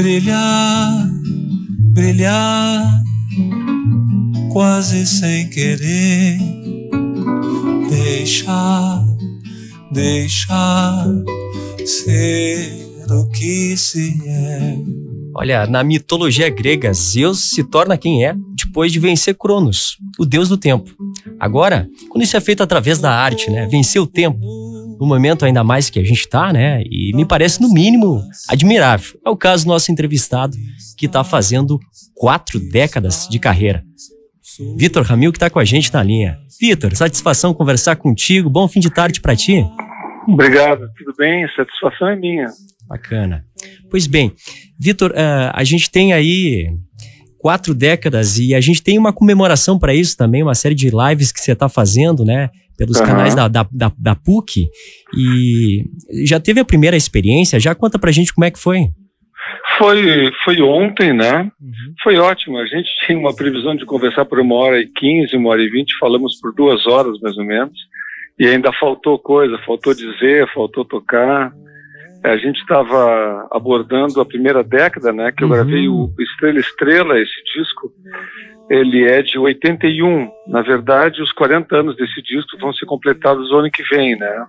brilhar, brilhar, quase sem querer, deixar, deixar ser o que se é. Olha, na mitologia grega, Zeus se torna quem é depois de vencer Cronos, o deus do tempo. Agora, quando isso é feito através da arte, né, vencer o tempo, no momento ainda mais que a gente está, né, e me parece no mínimo admirável. É o caso do nosso entrevistado, que está fazendo quatro décadas de carreira. Vitor Ramil, que está com a gente na linha. Vitor, satisfação conversar contigo. Bom fim de tarde para ti. Obrigado, tudo bem? Satisfação é minha. Bacana. Pois bem, Vitor, uh, a gente tem aí quatro décadas e a gente tem uma comemoração para isso também, uma série de lives que você está fazendo, né? Pelos uhum. canais da, da, da, da, PUC. E já teve a primeira experiência? Já conta pra gente como é que foi. Foi, foi ontem, né? Uhum. Foi ótimo. A gente tinha uma previsão de conversar por uma hora e quinze, uma hora e vinte, falamos por duas horas mais ou menos. E ainda faltou coisa, faltou dizer, faltou tocar. A gente estava abordando a primeira década, né? Que eu uhum. gravei o Estrela Estrela, esse disco. Ele é de 81. Na verdade, os 40 anos desse disco vão ser completados o ano que vem, né?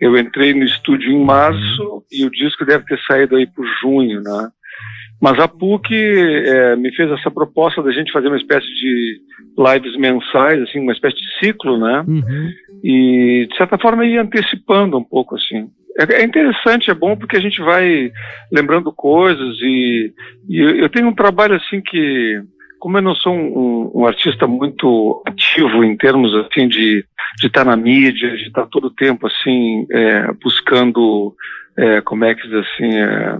Eu entrei no estúdio em março uhum. e o disco deve ter saído aí por junho, né? Mas a PUC é, me fez essa proposta da gente fazer uma espécie de lives mensais, assim, uma espécie de ciclo, né? Uhum. E, de certa forma, ir antecipando um pouco, assim. É, é interessante, é bom porque a gente vai lembrando coisas e, e eu tenho um trabalho assim que, como eu não sou um, um, artista muito ativo em termos assim de de estar tá na mídia, de estar tá todo o tempo assim é, buscando é, como é que diz assim é,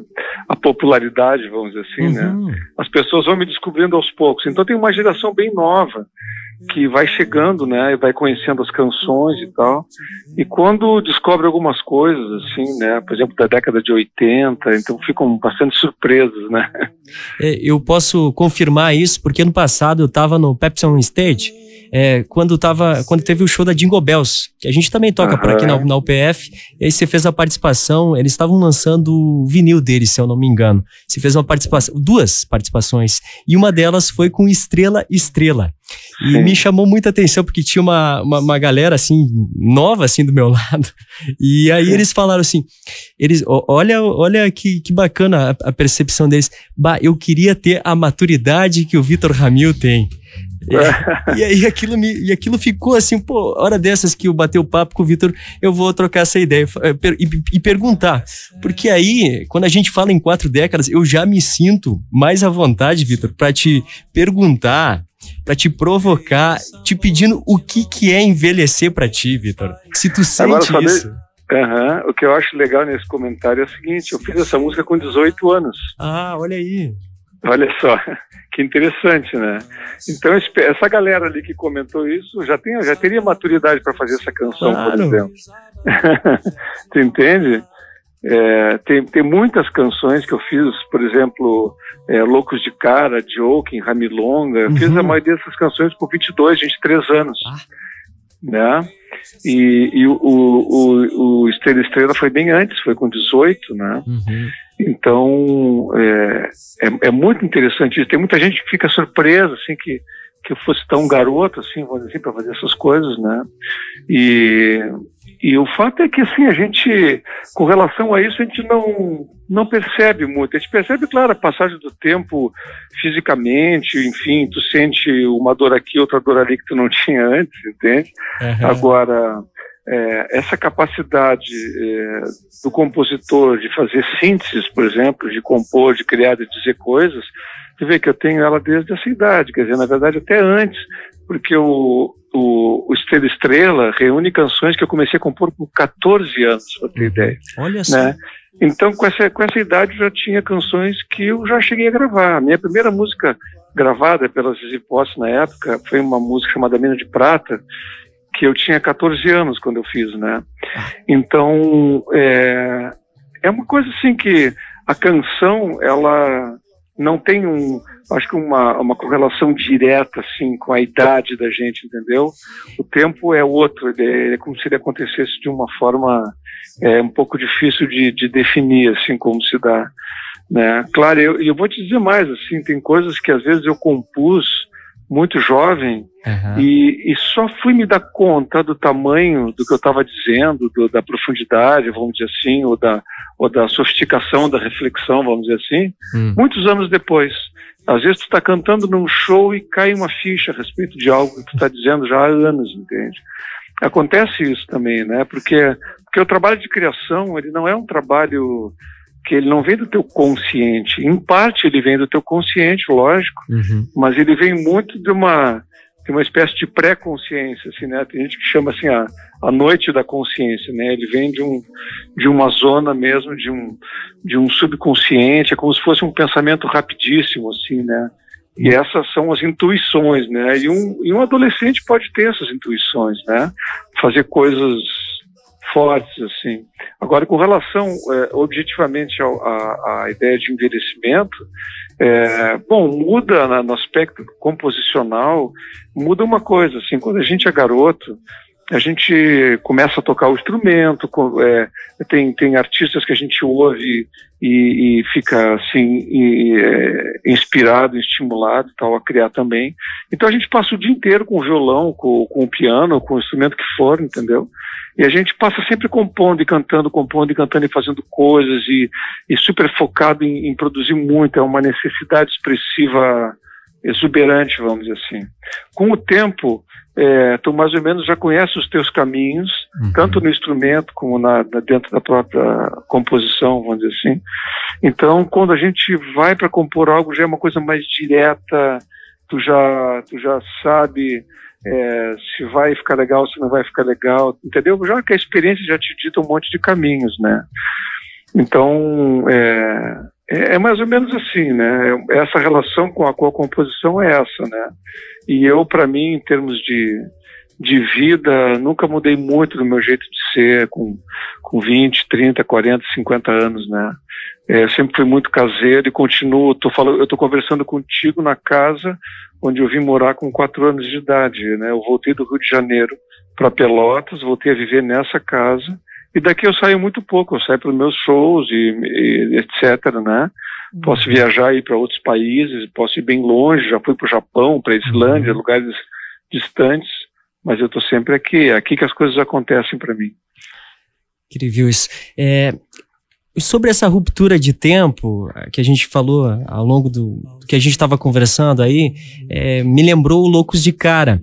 a popularidade, vamos dizer assim, né? uhum. né? As pessoas vão me descobrindo aos poucos. Então tem uma geração bem nova que vai chegando, né, e vai conhecendo as canções e tal. E quando descobre algumas coisas, assim, né, por exemplo, da década de 80, então ficam bastante surpresos, né. É, eu posso confirmar isso porque no passado eu estava no Pepsi on Stage é, quando, tava, quando teve o show da Jingle Bells, que a gente também toca uhum. por aqui na, na UPF, e aí você fez a participação, eles estavam lançando o vinil deles, se eu não me engano. Você fez uma participação, duas participações, e uma delas foi com Estrela Estrela. E Sim. me chamou muita atenção porque tinha uma, uma, uma, galera assim, nova assim do meu lado. E aí Sim. eles falaram assim: eles, olha, olha que, que bacana a, a percepção deles. Bah, eu queria ter a maturidade que o Vitor Ramil tem. E, e, aí aquilo me, e aquilo ficou assim, pô, hora dessas que eu bateu o papo com o Vitor, eu vou trocar essa ideia eh, e, e, perguntar. Porque aí, quando a gente fala em quatro décadas, eu já me sinto mais à vontade, Vitor, para te perguntar, para te provocar, te pedindo o que, que é envelhecer para ti, Vitor. Se tu sente Agora, isso. Uhum. O que eu acho legal nesse comentário é o seguinte: eu fiz essa música com 18 anos. Ah, olha aí. Olha só, que interessante, né? Então essa galera ali que comentou isso já tem, já teria maturidade para fazer essa canção, claro. por exemplo. tu entende? É, tem, tem muitas canções que eu fiz, por exemplo, é, Loucos de Cara, Joking, Ramilonga. Eu uhum. fiz a uhum. maioria dessas canções por 22, 23 anos. Ah. Né? E, e o, o, o Estrela Estrela foi bem antes, foi com 18, né? Uhum. Então, é, é, é, muito interessante isso. Tem muita gente que fica surpresa, assim, que, que eu fosse tão garoto, assim, vamos dizer, assim, para fazer essas coisas, né? E, e o fato é que, assim, a gente, com relação a isso, a gente não, não percebe muito. A gente percebe, claro, a passagem do tempo fisicamente, enfim, tu sente uma dor aqui, outra dor ali que tu não tinha antes, entende? Uhum. Agora, é, essa capacidade é, do compositor de fazer sínteses, por exemplo, de compor, de criar, de dizer coisas, você vê que eu tenho ela desde essa idade, quer dizer, na verdade até antes, porque o, o, o Estrela Estrela reúne canções que eu comecei a compor com 14 anos, para ter ideia. Olha só. Né? Então, com essa, com essa idade, eu já tinha canções que eu já cheguei a gravar. A minha primeira música gravada pelas Zizi na época foi uma música chamada Mina de Prata, que eu tinha 14 anos quando eu fiz, né? Então, é, é uma coisa assim que a canção, ela não tem um, acho que uma, uma correlação direta, assim, com a idade da gente, entendeu? O tempo é outro, é, é como se ele acontecesse de uma forma é, um pouco difícil de, de definir, assim, como se dá. né? Claro, eu, eu vou te dizer mais, assim, tem coisas que às vezes eu compus muito jovem uhum. e, e, só fui me dar conta do tamanho do que eu estava dizendo, do, da profundidade, vamos dizer assim, ou da, ou da sofisticação da reflexão, vamos dizer assim, uhum. muitos anos depois. Às vezes tu está cantando num show e cai uma ficha a respeito de algo que tu está dizendo já há anos, entende? Acontece isso também, né? Porque, porque o trabalho de criação, ele não é um trabalho que ele não vem do teu consciente. Em parte ele vem do teu consciente, lógico, uhum. mas ele vem muito de uma de uma espécie de pré-consciência, assim, né? Tem gente que chama assim a, a noite da consciência, né? Ele vem de um de uma zona mesmo de um de um subconsciente, é como se fosse um pensamento rapidíssimo, assim, né? E essas são as intuições, né? E um, e um adolescente pode ter essas intuições, né? Fazer coisas fortes, assim. Agora, com relação é, objetivamente à ideia de envelhecimento, é, bom, muda na, no aspecto composicional, muda uma coisa, assim, quando a gente é garoto, a gente começa a tocar o instrumento, é, tem, tem artistas que a gente ouve e, e fica assim e, é, inspirado, estimulado tal, a criar também. Então a gente passa o dia inteiro com o violão, com, com o piano, com o instrumento que for, entendeu? E a gente passa sempre compondo e cantando, compondo e cantando e fazendo coisas e, e super focado em, em produzir muito. É uma necessidade expressiva exuberante, vamos dizer assim. Com o tempo, é, tu mais ou menos já conhece os teus caminhos, uhum. tanto no instrumento como na, na, dentro da própria composição, vamos dizer assim. Então, quando a gente vai para compor algo, já é uma coisa mais direta, tu já, tu já sabe é, se vai ficar legal, se não vai ficar legal, entendeu? Já que a experiência já te dita um monte de caminhos, né? Então, é, é, é mais ou menos assim, né? Essa relação com a, com a composição é essa, né? E eu, para mim, em termos de, de vida, nunca mudei muito do meu jeito de ser, com, com 20, 30, 40, 50 anos, né? É, sempre fui muito caseiro e continuo. Tô falando, eu estou conversando contigo na casa onde eu vim morar com quatro anos de idade. Né? Eu voltei do Rio de Janeiro para Pelotas, voltei a viver nessa casa. E daqui eu saio muito pouco, eu saio para os meus shows e, e etc, né? Uhum. Posso viajar ir para outros países, posso ir bem longe, já fui para o Japão, para a Islândia, uhum. lugares distantes, mas eu estou sempre aqui, é aqui que as coisas acontecem para mim. Incrível isso. É, sobre essa ruptura de tempo eh, que a gente falou ao longo do, do que a gente estava conversando aí, é, me lembrou o Loucos de Cara.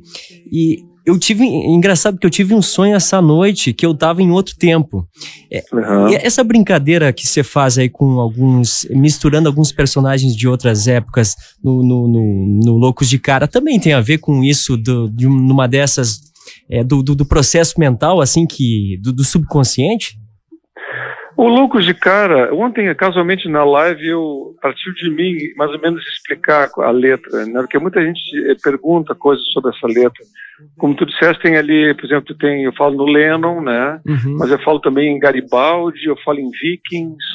E eu tive, engraçado que eu tive um sonho essa noite que eu estava em outro tempo. É, uhum. essa brincadeira que você faz aí com alguns, misturando alguns personagens de outras épocas no, no, no, no Loucos de Cara, também tem a ver com isso do, de uma dessas, é, do, do, do, processo mental, assim, que do, do subconsciente? O Lucas de cara, ontem, casualmente na live, eu partiu de mim mais ou menos explicar a letra, né? Porque muita gente eh, pergunta coisas sobre essa letra. Como tu disseste, tem ali, por exemplo, tem, eu falo no Lennon, né? Uhum. Mas eu falo também em Garibaldi, eu falo em Vikings,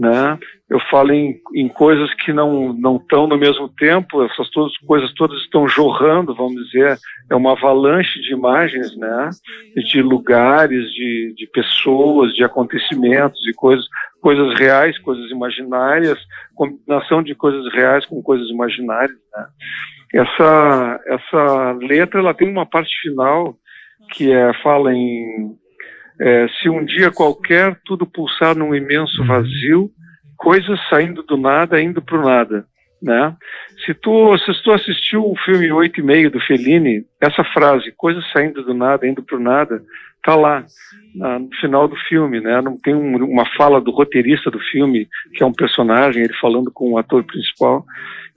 né? Eu falo em, em coisas que não não estão no mesmo tempo, essas todas, coisas todas estão jorrando, vamos dizer, é uma avalanche de imagens, né? De lugares, de, de pessoas, de acontecimentos, de coisas, coisas reais, coisas imaginárias, combinação de coisas reais com coisas imaginárias, né? Essa essa letra ela tem uma parte final que é fala em é, se um dia qualquer tudo pulsar num imenso uhum. vazio, coisas saindo do nada, indo para o nada. Né? Se tu, se tu assistiu o filme Oito e Meio do Fellini, essa frase, coisas saindo do nada, indo para o nada, tá lá no final do filme, né? Não tem um, uma fala do roteirista do filme, que é um personagem, ele falando com o ator principal,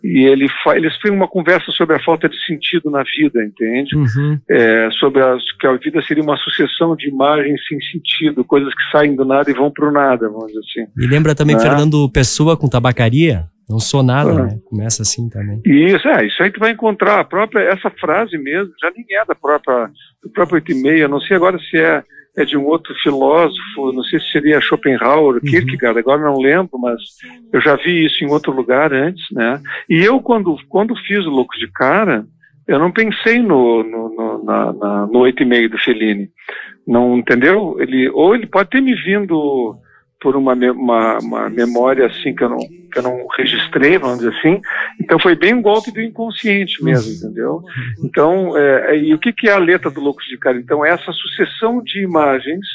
e ele eles têm uma conversa sobre a falta de sentido na vida, entende? Uhum. É, sobre as, que a vida seria uma sucessão de imagens sem sentido, coisas que saem do nada e vão para o nada, vamos dizer assim. E lembra também né? Fernando Pessoa com tabacaria? Não sou nada, ah. né? Começa assim também. Isso, é, isso aí tu vai encontrar. A própria, essa frase mesmo, já nem é da própria, do próprio 8 e meia, não sei agora se é é de um outro filósofo, não sei se seria Schopenhauer, uhum. Kierkegaard, agora não lembro, mas eu já vi isso em outro lugar antes, né? E eu, quando, quando fiz o Loucos de Cara, eu não pensei no, no, no, na, na, no 8 e meio do Fellini. Não, entendeu? Ele, ou ele pode ter me vindo por uma, uma, uma, memória assim que eu, não, que eu não registrei, vamos dizer assim. Então foi bem um golpe do inconsciente mesmo, entendeu? Então, é, e o que, que é a letra do Loucos de Cara? Então, é essa sucessão de imagens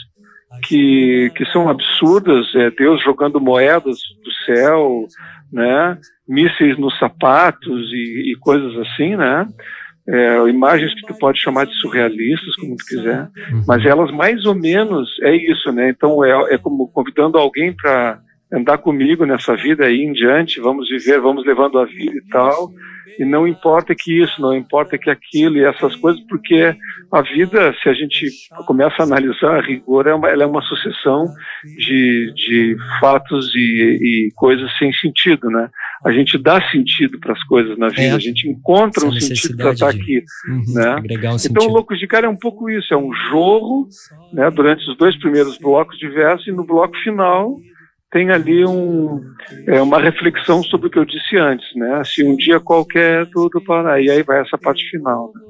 que, que são absurdas, é Deus jogando moedas do céu, né? mísseis nos sapatos e, e coisas assim, né? É, imagens que tu pode chamar de surrealistas, como tu quiser, uhum. mas elas mais ou menos é isso, né? Então é, é como convidando alguém para andar comigo nessa vida aí em diante, vamos viver, vamos levando a vida e tal. E não importa que isso, não importa que aquilo e essas coisas, porque a vida, se a gente começa a analisar a rigor, é uma, ela é uma sucessão de, de fatos e, e coisas sem sentido, né? A gente dá sentido para as coisas na vida, é. a gente encontra um sentido para estar de, aqui, uhum, né? Um então, sentido. Loucos de Cara é um pouco isso, é um jorro, né? Durante os dois primeiros blocos de verso e no bloco final tem ali um, é, uma reflexão sobre o que eu disse antes, né? Se um dia qualquer tudo parar, e aí vai essa parte final. Né?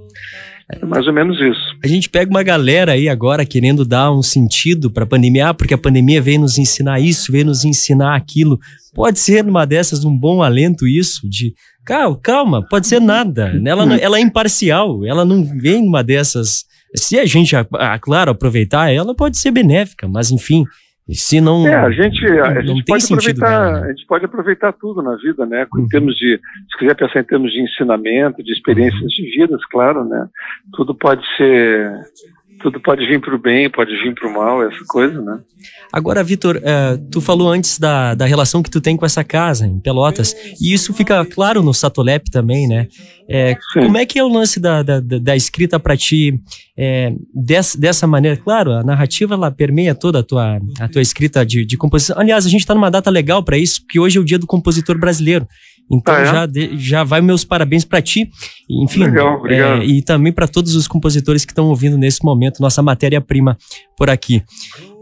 É mais ou menos isso. A gente pega uma galera aí agora querendo dar um sentido para a pandemia, ah, porque a pandemia veio nos ensinar isso, veio nos ensinar aquilo. Pode ser numa dessas um bom alento isso de calma, calma pode ser nada. Ela, ela é imparcial, ela não vem numa dessas. Se a gente, claro, aproveitar, ela pode ser benéfica, mas enfim, se não. É, a gente, a, não gente pode aproveitar, né? a gente pode aproveitar tudo na vida, né? Em uhum. termos de, se quiser pensar em termos de ensinamento, de experiências uhum. de vidas, claro, né? Tudo pode ser tudo pode vir para o bem, pode vir para o mal, essa coisa, né? Agora, Vitor, uh, tu falou antes da, da relação que tu tem com essa casa em Pelotas, e isso fica claro no Satolep também, né? É, como é que é o lance da, da, da escrita para ti é, dessa, dessa maneira? Claro, a narrativa ela permeia toda a tua, a tua escrita de, de composição. Aliás, a gente está numa data legal para isso, porque hoje é o dia do compositor brasileiro. Então ah, é? já, de, já vai meus parabéns para ti, enfim, Legal, é, e também para todos os compositores que estão ouvindo nesse momento nossa matéria-prima por aqui.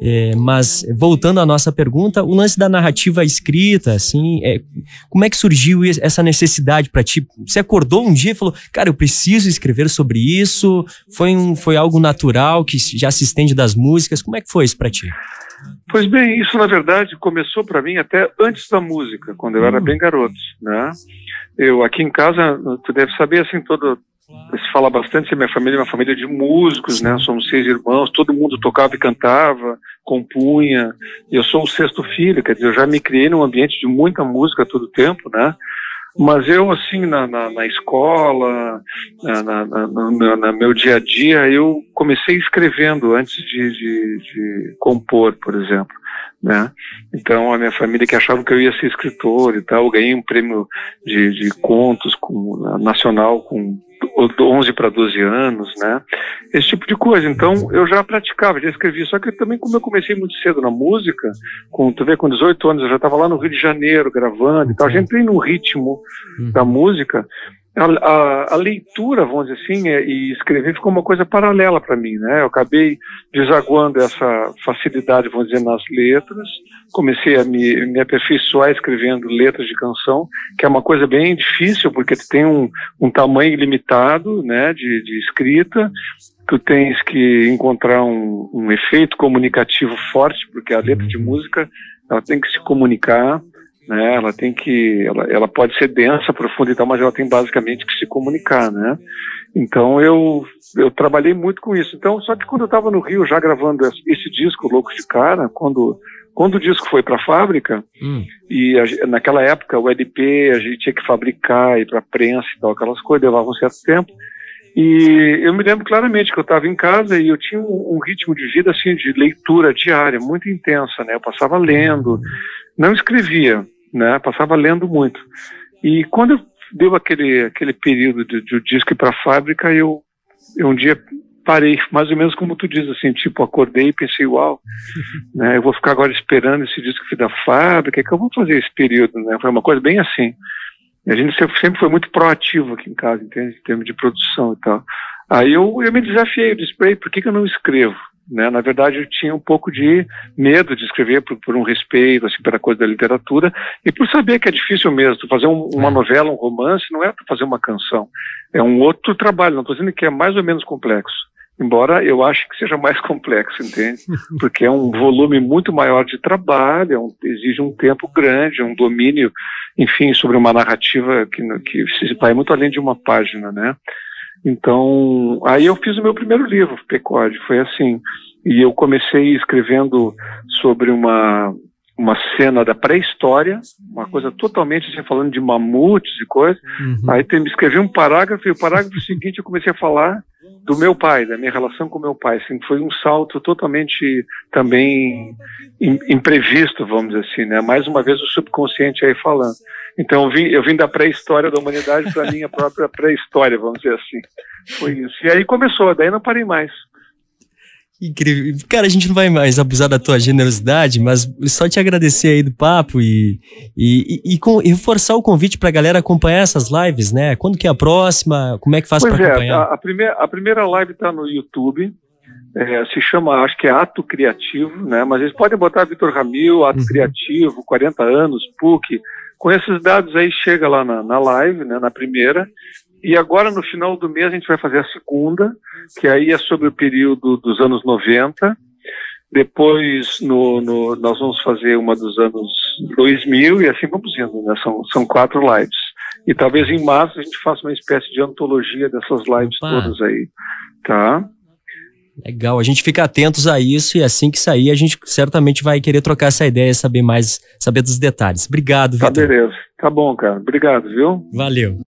É, mas voltando à nossa pergunta, o lance da narrativa escrita, assim, é, como é que surgiu essa necessidade para ti? Você acordou um dia e falou, cara, eu preciso escrever sobre isso? Foi, um, foi algo natural que já se estende das músicas? Como é que foi isso para ti? Pois bem, isso na verdade começou para mim até antes da música, quando eu era hum. bem garoto, né? Eu aqui em casa, tu deve saber assim todo se fala bastante minha família é uma família de músicos, né? Somos seis irmãos, todo mundo tocava e cantava, compunha. Eu sou o sexto filho, quer dizer, eu já me criei num ambiente de muita música todo o tempo, né? Mas eu, assim, na, na, na escola, na, na, na, meu dia a dia, eu comecei escrevendo antes de, de, de, compor, por exemplo. Né? Então, a minha família que achava que eu ia ser escritor e tal, eu ganhei um prêmio de, de contos com, nacional com 11 para 12 anos, né? Esse tipo de coisa. Então, eu já praticava, já escrevia. Só que também, como eu comecei muito cedo na música, com, tu vê, com 18 anos, eu já estava lá no Rio de Janeiro gravando e tal. Já entrei no ritmo uhum. da música a, a, a, leitura, vamos dizer assim, é, e escrever ficou uma coisa paralela para mim, né? Eu acabei desaguando essa facilidade, vamos dizer, nas letras, comecei a me, me aperfeiçoar escrevendo letras de canção, que é uma coisa bem difícil, porque tu tem um, um tamanho limitado, né, de, de escrita, tu tens que encontrar um, um efeito comunicativo forte, porque a letra de música, ela tem que se comunicar, né? Ela tem que, ela, ela pode ser densa, profunda e tal, mas ela tem basicamente que se comunicar, né? Então eu eu trabalhei muito com isso. Então, só que quando eu estava no Rio já gravando esse disco Loucos de Cara, quando quando o disco foi para a fábrica hum. e a, naquela época o LP a gente tinha que fabricar e para prensa e tal aquelas coisas levava um certo tempo. E eu me lembro claramente que eu estava em casa e eu tinha um, um, ritmo de vida assim de leitura diária muito intensa, né? Eu passava lendo, não escrevia, né? Passava lendo muito. E quando deu aquele aquele período de, de disco para a fábrica, eu, eu um dia parei, mais ou menos como tu diz, assim, tipo, acordei e pensei, uau, né, eu vou ficar agora esperando esse disco da fábrica, que eu vou fazer esse período, né? Foi uma coisa bem assim. A gente sempre foi muito proativo aqui em casa, entende? Em termos de produção e tal. Aí eu, eu me desafiei, eu disse, por que, que eu não escrevo? Né? Na verdade, eu tinha um pouco de medo de escrever por, por, um respeito assim, pela coisa da literatura e por saber que é difícil mesmo. Fazer um, uma é. novela, um romance, não é fazer uma canção. É um outro trabalho. Não estou dizendo que é mais ou menos complexo. Embora eu ache que seja mais complexo, entende? Porque é um volume muito maior de trabalho, é um, exige um tempo grande, um domínio, enfim, sobre uma narrativa que, que vai muito além de uma página, né? Então, aí eu fiz o meu primeiro livro, Pecode, foi assim. E eu comecei escrevendo sobre uma, uma cena da pré-história, uma coisa totalmente assim, falando de mamutes e coisas. Uhum. Aí tem, escrevi um parágrafo, e o parágrafo seguinte eu comecei a falar do meu pai, da minha relação com meu pai. Assim, foi um salto totalmente também imprevisto, vamos dizer assim, né? Mais uma vez o subconsciente aí falando. Então eu vim, eu vim da pré-história da humanidade para a minha própria pré-história, vamos dizer assim. Foi isso. E aí começou, daí não parei mais. Incrível. Cara, a gente não vai mais abusar da tua generosidade, mas só te agradecer aí do papo e, e, e, e, com, e reforçar o convite para a galera acompanhar essas lives, né? Quando que é a próxima? Como é que faz para é, acompanhar? A, a, primeira, a primeira live está no YouTube. É, se chama, acho que é Ato Criativo, né? Mas eles podem botar Vitor Ramil, Ato uhum. Criativo, 40 anos, PUC. Com esses dados aí chega lá na, na live, né? Na primeira. E agora, no final do mês, a gente vai fazer a segunda, que aí é sobre o período dos anos 90. Depois, no, no, nós vamos fazer uma dos anos 2000 e assim vamos indo, né? São, são quatro lives. E talvez em março a gente faça uma espécie de antologia dessas lives Opa. todas aí, tá? Legal, a gente fica atentos a isso e assim que sair a gente certamente vai querer trocar essa ideia, saber mais, saber dos detalhes. Obrigado, Vitor. Tá beleza, tá bom, cara. Obrigado, viu? Valeu.